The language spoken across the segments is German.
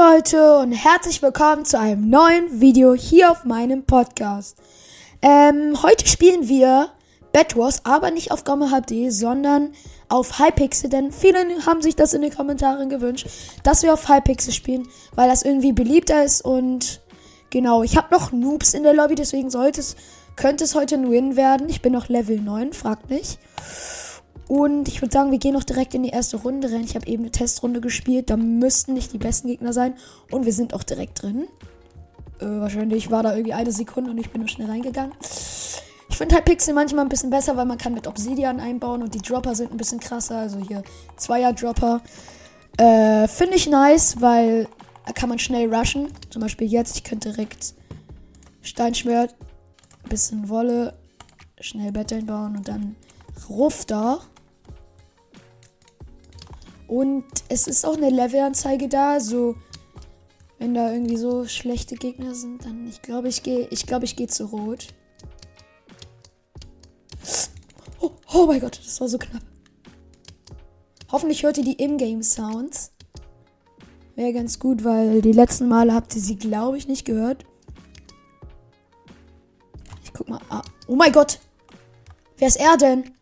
Leute und herzlich willkommen zu einem neuen Video hier auf meinem Podcast. Ähm, heute spielen wir Bed Wars, aber nicht auf Gamma HD, sondern auf Hypixel, denn viele haben sich das in den Kommentaren gewünscht, dass wir auf Hypixel spielen, weil das irgendwie beliebter ist und genau, ich habe noch Noobs in der Lobby, deswegen sollte es, könnte es heute ein Win werden. Ich bin noch Level 9, fragt nicht. Und ich würde sagen, wir gehen noch direkt in die erste Runde rein. Ich habe eben eine Testrunde gespielt. Da müssten nicht die besten Gegner sein. Und wir sind auch direkt drin. Äh, wahrscheinlich war da irgendwie eine Sekunde und ich bin nur schnell reingegangen. Ich finde halt Pixel manchmal ein bisschen besser, weil man kann mit Obsidian einbauen und die Dropper sind ein bisschen krasser. Also hier Zweier-Dropper. Äh, finde ich nice, weil da kann man schnell rushen. Zum Beispiel jetzt, ich könnte direkt Steinschwert, bisschen Wolle, schnell Bett einbauen und dann Ruff da. Und es ist auch eine Levelanzeige da. So, wenn da irgendwie so schlechte Gegner sind, dann ich glaube, ich gehe, ich glaube, ich gehe zu Rot. Oh, oh mein Gott, das war so knapp. Hoffentlich hört ihr die Ingame-Sounds. Wäre ganz gut, weil die letzten Male habt ihr sie, glaube ich, nicht gehört. Ich guck mal. Ah. Oh mein Gott! Wer ist er denn?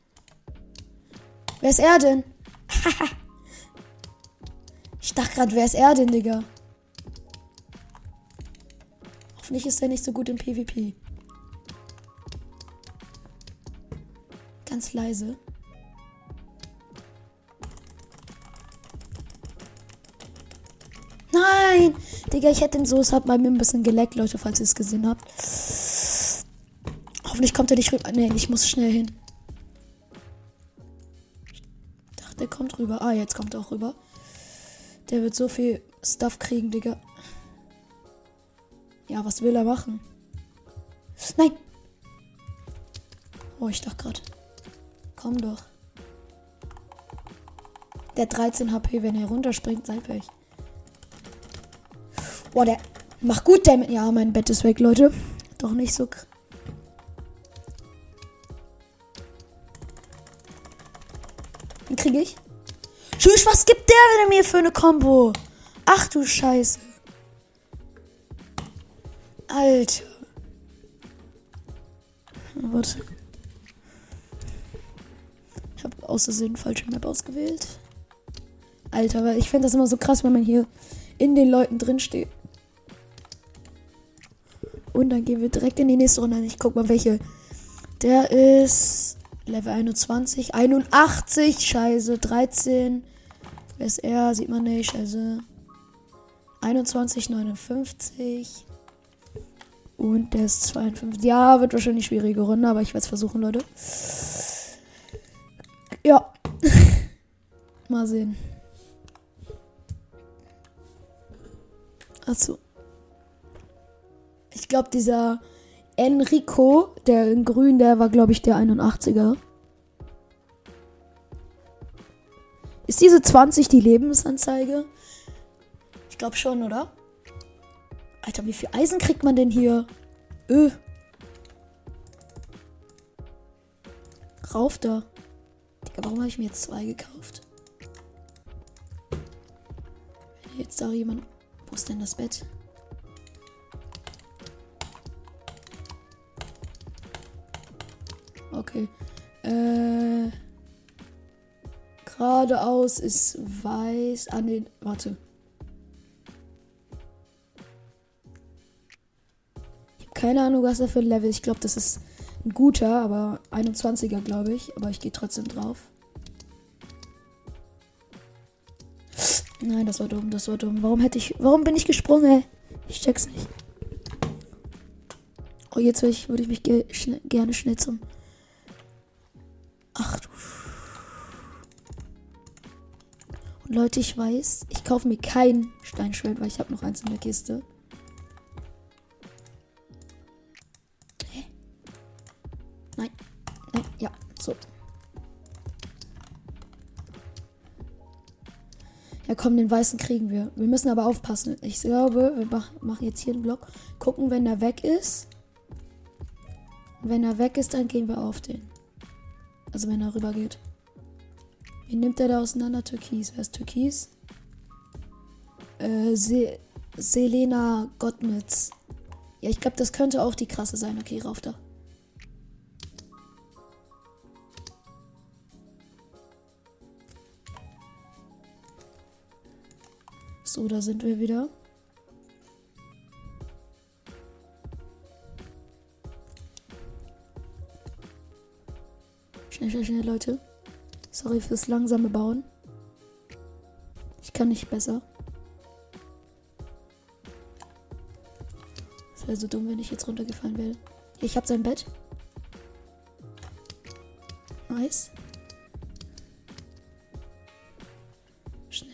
Wer ist er denn? Haha. Ich dachte gerade, wer ist er denn, Digga? Hoffentlich ist er nicht so gut im PvP. Ganz leise. Nein! Digga, ich hätte den Soße hat bei mir ein bisschen geleckt, Leute, falls ihr es gesehen habt. Hoffentlich kommt er nicht rüber. Nee, ich muss schnell hin. Ich dachte, der kommt rüber. Ah, jetzt kommt er auch rüber. Der wird so viel Stuff kriegen, Digga. Ja, was will er machen? Nein! Oh, ich dachte gerade. Komm doch. Der 13 HP, wenn er runterspringt, sei weg. Boah, der macht gut damit. Ja, mein Bett ist weg, Leute. Doch nicht so. Den kriege ich. Was gibt der denn mir für eine Combo? Ach du Scheiße. Alter. Warte. Ich habe aus Versehen falsche Map ausgewählt. Alter, weil ich finde das immer so krass, wenn man hier in den Leuten drin steht. Und dann gehen wir direkt in die nächste Runde. Ich guck mal, welche. Der ist Level 21, 81, scheiße, 13. Wer ist er? Sieht man nicht, scheiße. 21, 59. Und der ist 52. Ja, wird wahrscheinlich schwierige Runde, aber ich werde es versuchen, Leute. Ja. Mal sehen. Achso. Ich glaube, dieser Enrico, der in grün, der war, glaube ich, der 81er. Ist diese 20 die Lebensanzeige? Ich glaube schon, oder? Alter, wie viel Eisen kriegt man denn hier? Öh. Rauf da. Digga, warum habe ich mir jetzt zwei gekauft? Wenn jetzt da jemand. Wo ist denn das Bett? Okay. Äh. Geradeaus ist weiß. Ah, nee, warte. Ich habe keine Ahnung, was er für ein Level Ich glaube, das ist ein guter, aber 21er, glaube ich. Aber ich gehe trotzdem drauf. Nein, das war dumm, das war dumm. Warum hätte ich. Warum bin ich gesprungen? Ich check's nicht. Oh, jetzt würde ich, würd ich mich ge schn gerne schnell Und Leute, ich weiß, ich kaufe mir kein Steinschwert, weil ich habe noch eins in der Kiste. Hä? Nein. Nein, ja, so. Ja, komm, den weißen kriegen wir. Wir müssen aber aufpassen. Ich glaube, wir machen jetzt hier einen Block. Gucken, wenn er weg ist. Wenn er weg ist, dann gehen wir auf den. Also wenn er rüber geht. Wie nimmt er da auseinander? Türkis. Wer ist Türkis? Äh, Se Selena Gottmitz. Ja, ich glaube, das könnte auch die krasse sein. Okay, rauf da. So, da sind wir wieder. Schnell, schnell, schnell, Leute. Sorry fürs langsame Bauen. Ich kann nicht besser. Es wäre so dumm, wenn ich jetzt runtergefallen wäre. Ich habe sein Bett. Nice. Schnell.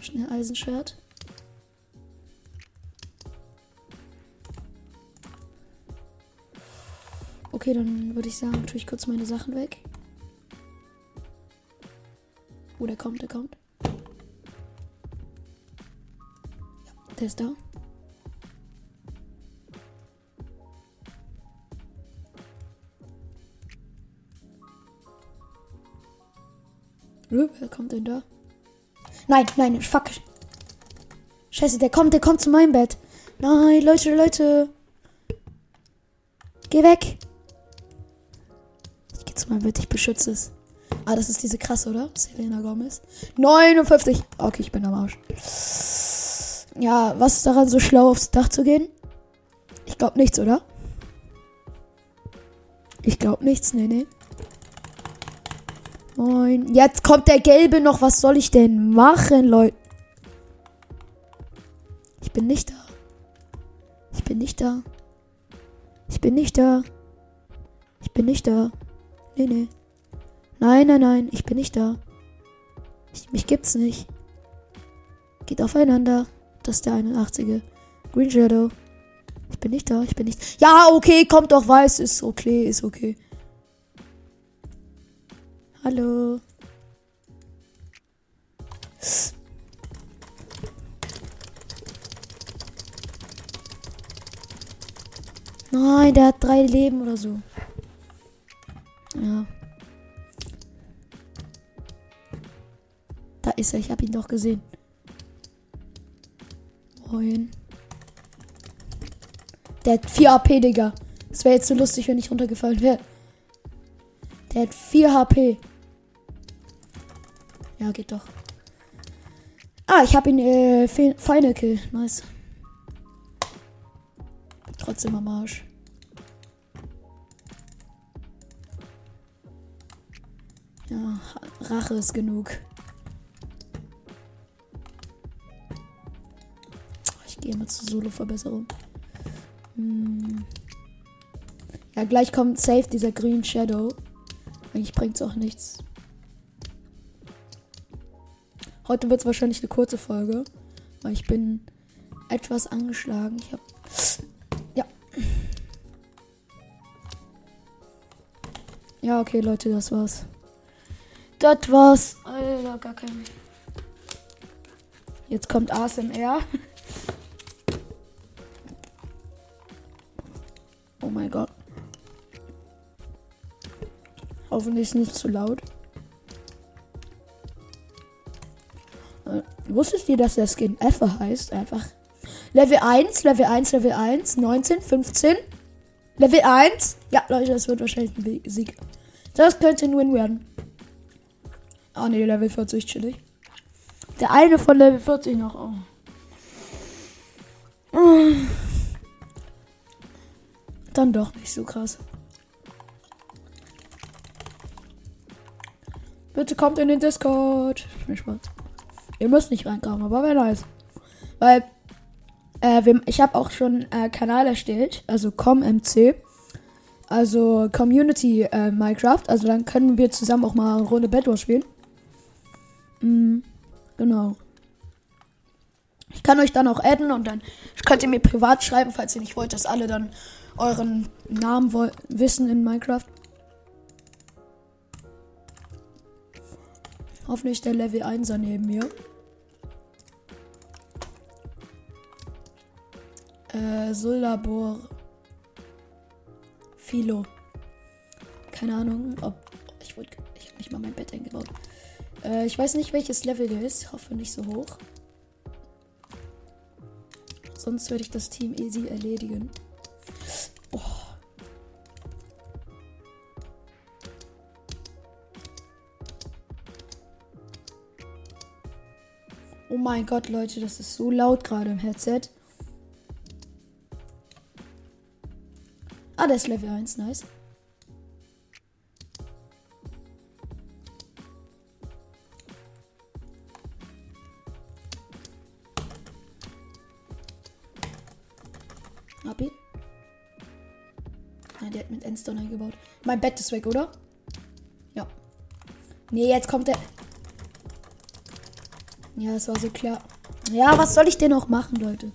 Schnell Eisenschwert. Okay, dann würde ich sagen, tue ich kurz meine Sachen weg. Oh, der kommt, der kommt. Ja, der ist da. Wer kommt denn da? Nein, nein, fuck. Scheiße, der kommt, der kommt zu meinem Bett. Nein, Leute, Leute. Geh weg mein Bett, ich beschütze es. Ah, das ist diese krasse, oder? Selena Gomez. 59. Okay, ich bin am Arsch. Ja, was ist daran so schlau, aufs Dach zu gehen? Ich glaube nichts, oder? Ich glaube nichts, nee, nee. Moin. Jetzt kommt der Gelbe noch. Was soll ich denn machen, Leute? Ich bin nicht da. Ich bin nicht da. Ich bin nicht da. Ich bin nicht da. Nee, nee. Nein, nein, nein, ich bin nicht da. Ich, mich gibt's nicht. Geht aufeinander. Das ist der 81. Green Shadow. Ich bin nicht da, ich bin nicht. Ja, okay, kommt doch, weiß, ist okay, ist okay. Hallo. Nein, der hat drei Leben oder so. Ja. Da ist er, ich habe ihn doch gesehen. Moin. Der hat 4 HP, Digga. Das wäre jetzt so lustig, wenn ich runtergefallen wäre. Der hat 4 HP. Ja, geht doch. Ah, ich habe ihn, äh, Final Kill. Nice. Trotzdem am Arsch. Rache ist genug. Ich gehe mal zur Solo-Verbesserung. Hm. Ja, gleich kommt safe dieser Green Shadow. Eigentlich bringt es auch nichts. Heute wird es wahrscheinlich eine kurze Folge, weil ich bin etwas angeschlagen. Ich habe ja. Ja, okay, Leute, das war's. Das war's. Alter, gar kein. Jetzt kommt ASMR. Oh mein Gott. Hoffentlich nicht zu laut. Äh, wusstet ihr, dass der Skin Effe heißt? Einfach. Level 1, Level 1, Level 1, 19, 15. Level 1. Ja, Leute, das wird wahrscheinlich ein Sieg. Das könnte ein Win werden. Ah ne, Level 40, chillig. Der eine von Level 40 noch. Oh. Dann doch nicht so krass. Bitte kommt in den Discord. Spaß. Ihr müsst nicht reinkommen, aber wäre nice. Weil äh, ich habe auch schon äh, Kanal erstellt, also ComMC. Also Community äh, Minecraft. Also dann können wir zusammen auch mal eine Runde Bed Wars spielen. Mhm, genau. Ich kann euch dann auch adden und dann könnt ihr mir privat schreiben, falls ihr nicht wollt, dass alle dann euren Namen wissen in Minecraft. Hoffentlich der Level 1er neben mir. Äh, Sulabor. Philo. Keine Ahnung, ob. Ich wollte. Ich habe nicht mal mein Bett eingebaut. Äh, ich weiß nicht, welches Level der ist. Hoffe nicht so hoch. sonst würde ich das Team easy erledigen. Oh. Oh mein Gott, Leute, das ist so laut gerade im Headset. Ah, der ist Level 1, nice. Ihn. Nein, der hat mit Endstone eingebaut. Mein Bett ist weg, oder? Ja. Nee, jetzt kommt der. Ja, das war so klar. Ja, was soll ich denn noch machen, Leute?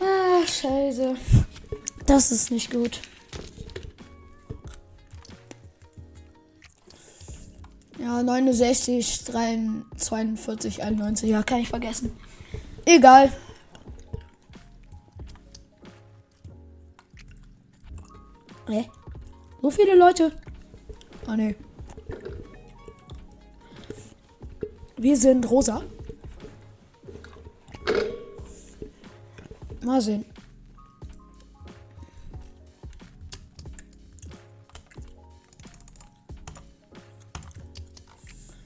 Ah, scheiße. Das ist nicht gut. Ja, 69, 43, 42, 91. Ja, kann ich vergessen. Egal. Viele Leute? Ah, ne. Wir sind rosa. Mal sehen.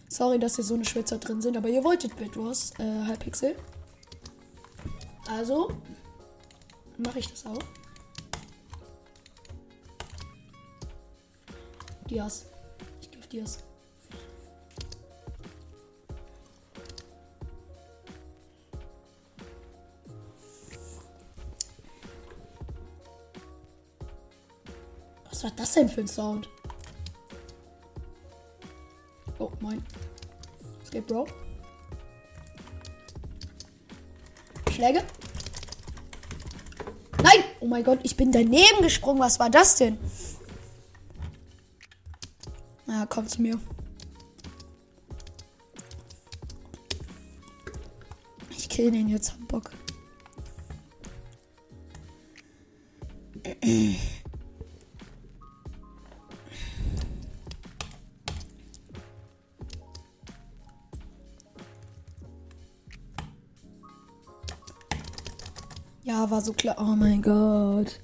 Sorry, dass hier so eine Schwitzer drin sind, aber ihr wolltet Bed Wars, äh, Hypixel. Also mache ich das auch. Dias. Ich gebe Dias. Was war das denn für ein Sound? Oh, moin. Es Bro. Schläge. Nein! Oh mein Gott, ich bin daneben gesprungen. Was war das denn? Na, ja, kommt zu mir. Ich kill den jetzt, hab Bock. Ja, war so klar. Oh mein Gott.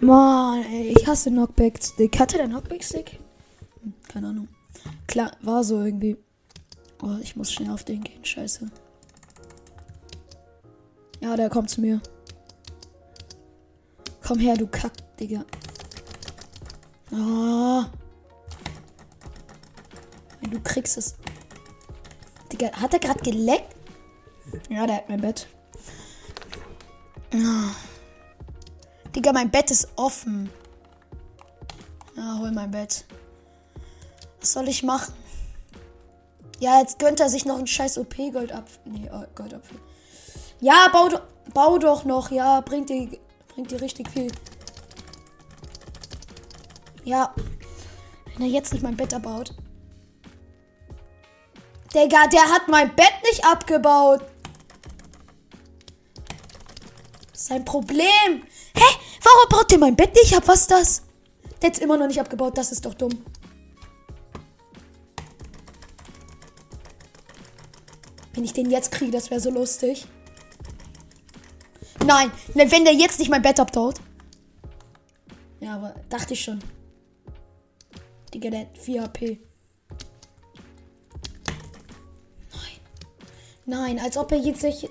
Mann, ey, ich hasse Knockback-Stick. Hatte der Knockback-Stick? Keine Ahnung. Klar, war so irgendwie. Oh, ich muss schnell auf den gehen. Scheiße. Ja, der kommt zu mir. Komm her, du Kack, Digga. Oh. Du kriegst es. Digga, hat er gerade geleckt? Ja, der hat mein Bett. Oh. Digga, mein Bett ist offen. Ja, hol mein Bett. Soll ich machen? Ja, jetzt gönnt er sich noch ein scheiß OP-Gold ab. Nee, oh, Goldapfel. Ja, bau, bau doch noch. Ja, bringt dir, bringt dir richtig viel. Ja. Wenn er jetzt nicht mein Bett abbaut. Digga, der hat mein Bett nicht abgebaut. Sein Problem. Hä? Warum baut der mein Bett nicht ab? Was ist das? Der ist immer noch nicht abgebaut. Das ist doch dumm. Wenn ich den jetzt kriege, das wäre so lustig. Nein, wenn der jetzt nicht mein Bett abtaut. Ja, aber dachte ich schon. Digga, der hat 4 HP. Nein. Nein, als ob er jetzt sich.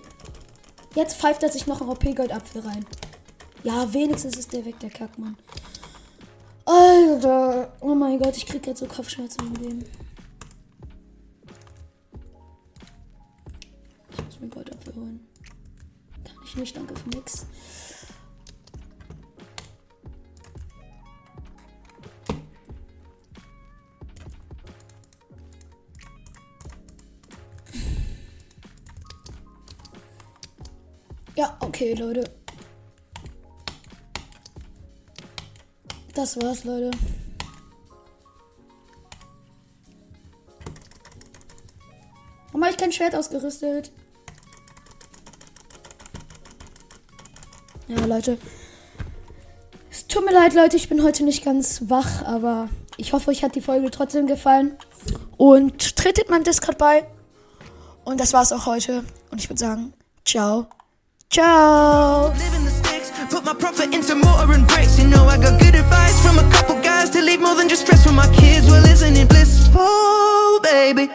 Jetzt pfeift er sich noch ein OP-Goldapfel rein. Ja, wenigstens ist der weg, der Kackmann. Alter. Oh mein Gott, ich krieg jetzt so Kopfschmerzen im Leben. Ich nicht, danke für nix. Ja, okay, Leute. Das war's, Leute. Warum habe ich kein Schwert ausgerüstet? Ja, Leute. Es tut mir leid, Leute. Ich bin heute nicht ganz wach, aber ich hoffe, euch hat die Folge trotzdem gefallen. Und tretet meinem Discord bei. Und das war's auch heute. Und ich würde sagen, ciao. Ciao. Put my profit into mortar and bricks. You know I got good advice from a couple guys to leave more than just stress for my kids. Well, isn't it blissful, baby?